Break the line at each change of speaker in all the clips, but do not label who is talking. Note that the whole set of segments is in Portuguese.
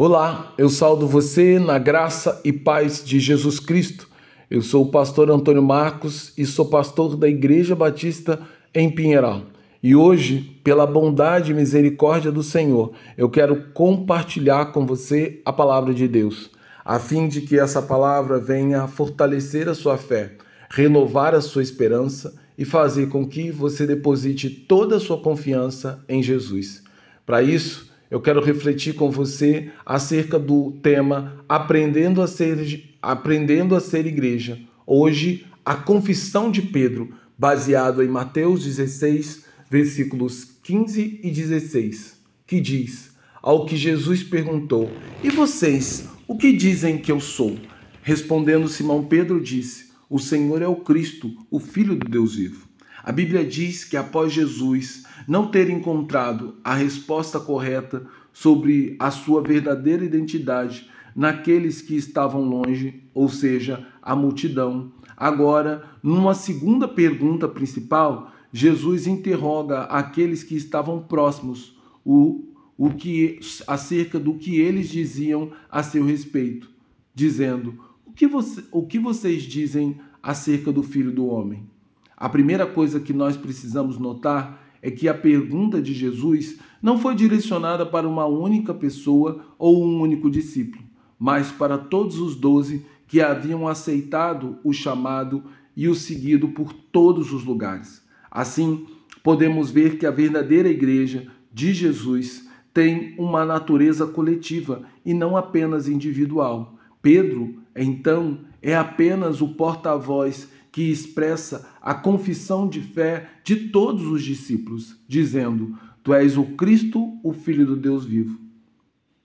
Olá, eu saldo você na graça e paz de Jesus Cristo. Eu sou o pastor Antônio Marcos e sou pastor da Igreja Batista em Pinheiral. E hoje, pela bondade e misericórdia do Senhor, eu quero compartilhar com você a palavra de Deus, a fim de que essa palavra venha fortalecer a sua fé, renovar a sua esperança e fazer com que você deposite toda a sua confiança em Jesus. Para isso, eu quero refletir com você acerca do tema Aprendendo a ser, Aprendendo a ser Igreja. Hoje, a confissão de Pedro, baseado em Mateus 16, versículos 15 e 16, que diz: Ao que Jesus perguntou: E vocês, o que dizem que eu sou? Respondendo Simão Pedro, disse: O Senhor é o Cristo, o Filho do Deus vivo. A Bíblia diz que após Jesus não ter encontrado a resposta correta sobre a sua verdadeira identidade naqueles que estavam longe, ou seja, a multidão, agora, numa segunda pergunta principal, Jesus interroga aqueles que estavam próximos o, o que acerca do que eles diziam a seu respeito, dizendo: o que, você, o que vocês dizem acerca do Filho do Homem? A primeira coisa que nós precisamos notar é que a pergunta de Jesus não foi direcionada para uma única pessoa ou um único discípulo, mas para todos os doze que haviam aceitado o chamado e o seguido por todos os lugares. Assim, podemos ver que a verdadeira igreja de Jesus tem uma natureza coletiva e não apenas individual. Pedro, então, é apenas o porta-voz que expressa a confissão de fé de todos os discípulos, dizendo: Tu és o Cristo, o Filho do Deus vivo.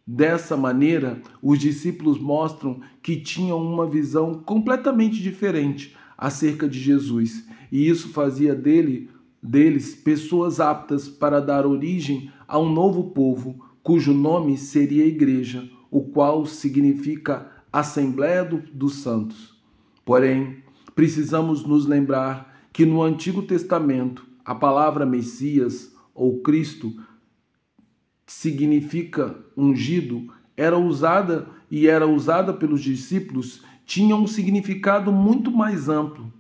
Dessa maneira, os discípulos mostram que tinham uma visão completamente diferente acerca de Jesus, e isso fazia dele, deles pessoas aptas para dar origem a um novo povo, cujo nome seria Igreja, o qual significa Assembleia do, dos Santos. Porém, precisamos nos lembrar que no Antigo Testamento a palavra Messias ou Cristo significa ungido era usada e era usada pelos discípulos tinha um significado muito mais amplo.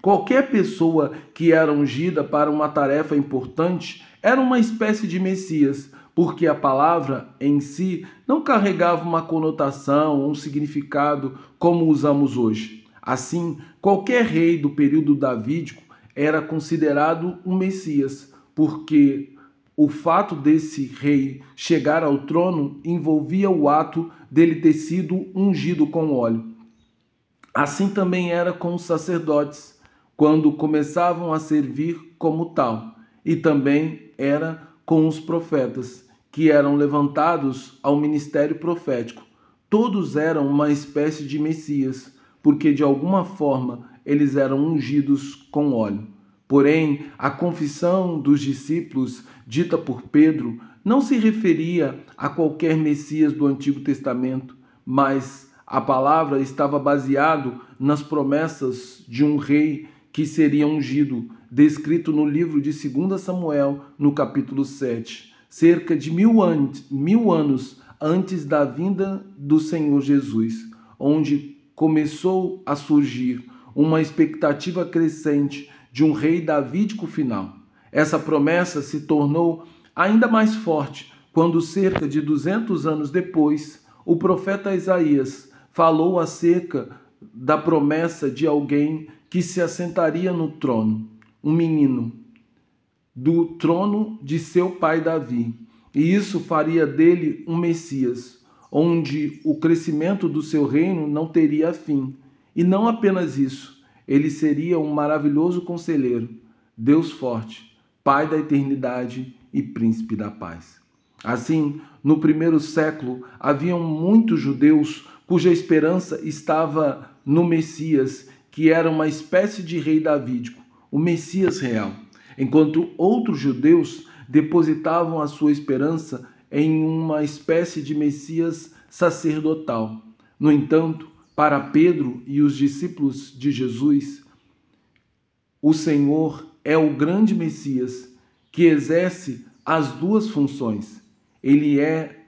Qualquer pessoa que era ungida para uma tarefa importante era uma espécie de Messias, porque a palavra em si não carregava uma conotação, um significado como usamos hoje. Assim, qualquer rei do período davídico era considerado um Messias, porque o fato desse rei chegar ao trono envolvia o ato dele ter sido ungido com óleo. Assim também era com os sacerdotes, quando começavam a servir como tal, e também era com os profetas, que eram levantados ao ministério profético. Todos eram uma espécie de Messias porque de alguma forma eles eram ungidos com óleo. Porém, a confissão dos discípulos, dita por Pedro, não se referia a qualquer Messias do Antigo Testamento, mas a palavra estava baseado nas promessas de um rei que seria ungido, descrito no livro de 2 Samuel, no capítulo 7, cerca de mil, mil anos antes da vinda do Senhor Jesus, onde começou a surgir uma expectativa crescente de um rei davídico final. Essa promessa se tornou ainda mais forte quando, cerca de 200 anos depois, o profeta Isaías falou acerca da promessa de alguém que se assentaria no trono, um menino, do trono de seu pai Davi. E isso faria dele um Messias, onde o crescimento do seu reino não teria fim. E não apenas isso, ele seria um maravilhoso conselheiro, Deus forte, Pai da eternidade e Príncipe da paz. Assim, no primeiro século, haviam muitos judeus cuja esperança estava no Messias, que era uma espécie de rei davídico, o Messias real, enquanto outros judeus depositavam a sua esperança em uma espécie de Messias sacerdotal. No entanto, para Pedro e os discípulos de Jesus, o Senhor é o grande Messias que exerce as duas funções. Ele é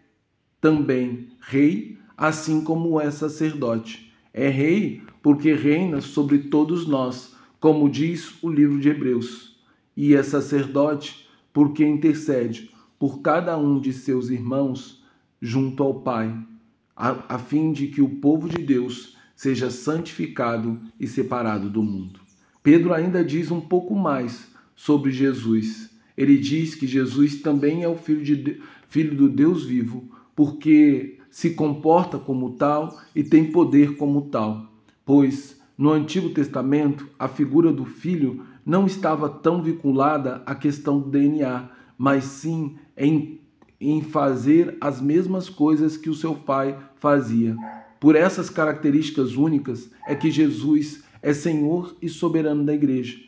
também rei, assim como é sacerdote. É rei porque reina sobre todos nós, como diz o livro de Hebreus. E é sacerdote porque intercede por cada um de seus irmãos junto ao Pai, a, a fim de que o povo de Deus seja santificado e separado do mundo. Pedro ainda diz um pouco mais sobre Jesus. Ele diz que Jesus também é o filho, de, filho do Deus vivo, porque se comporta como tal e tem poder como tal. Pois no Antigo Testamento a figura do filho não estava tão vinculada à questão do DNA, mas sim em, em fazer as mesmas coisas que o seu pai fazia. Por essas características únicas é que Jesus é Senhor e soberano da igreja.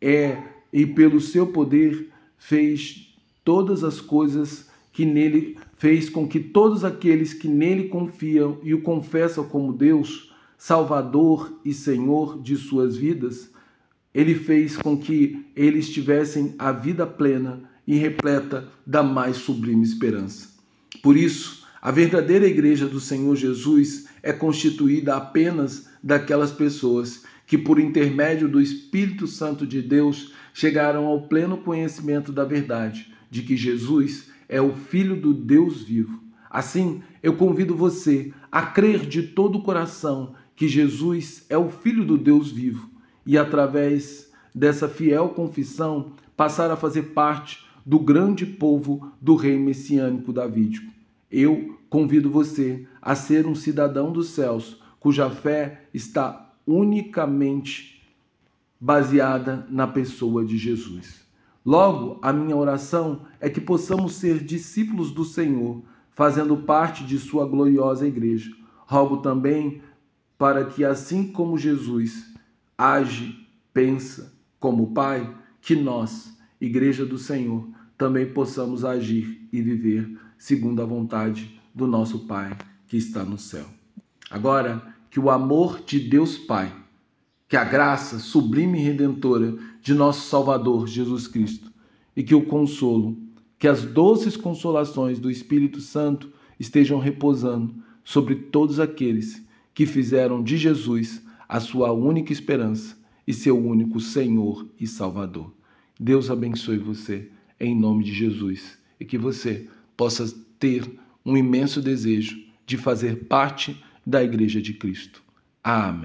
É e pelo seu poder fez todas as coisas que nele fez com que todos aqueles que nele confiam e o confessam como Deus, Salvador e Senhor de suas vidas, ele fez com que eles tivessem a vida plena e repleta da mais sublime esperança. Por isso, a verdadeira igreja do Senhor Jesus é constituída apenas daquelas pessoas que, por intermédio do Espírito Santo de Deus, chegaram ao pleno conhecimento da verdade, de que Jesus é o Filho do Deus vivo. Assim, eu convido você a crer de todo o coração que Jesus é o Filho do Deus vivo e, através dessa fiel confissão, passar a fazer parte do grande povo do Rei Messiânico Davídico. Eu convido você a ser um cidadão dos céus, cuja fé está unicamente baseada na pessoa de Jesus. Logo, a minha oração é que possamos ser discípulos do Senhor, fazendo parte de Sua gloriosa igreja. Rogo também para que, assim como Jesus age, pensa como Pai, que nós, Igreja do Senhor, também possamos agir e viver segundo a vontade do nosso Pai que está no céu. Agora, que o amor de Deus Pai, que a graça sublime e redentora de nosso Salvador Jesus Cristo e que o consolo, que as doces consolações do Espírito Santo estejam repousando sobre todos aqueles que fizeram de Jesus a sua única esperança e seu único Senhor e Salvador. Deus abençoe você em nome de Jesus e que você possa ter um imenso desejo de fazer parte da Igreja de Cristo. Amém.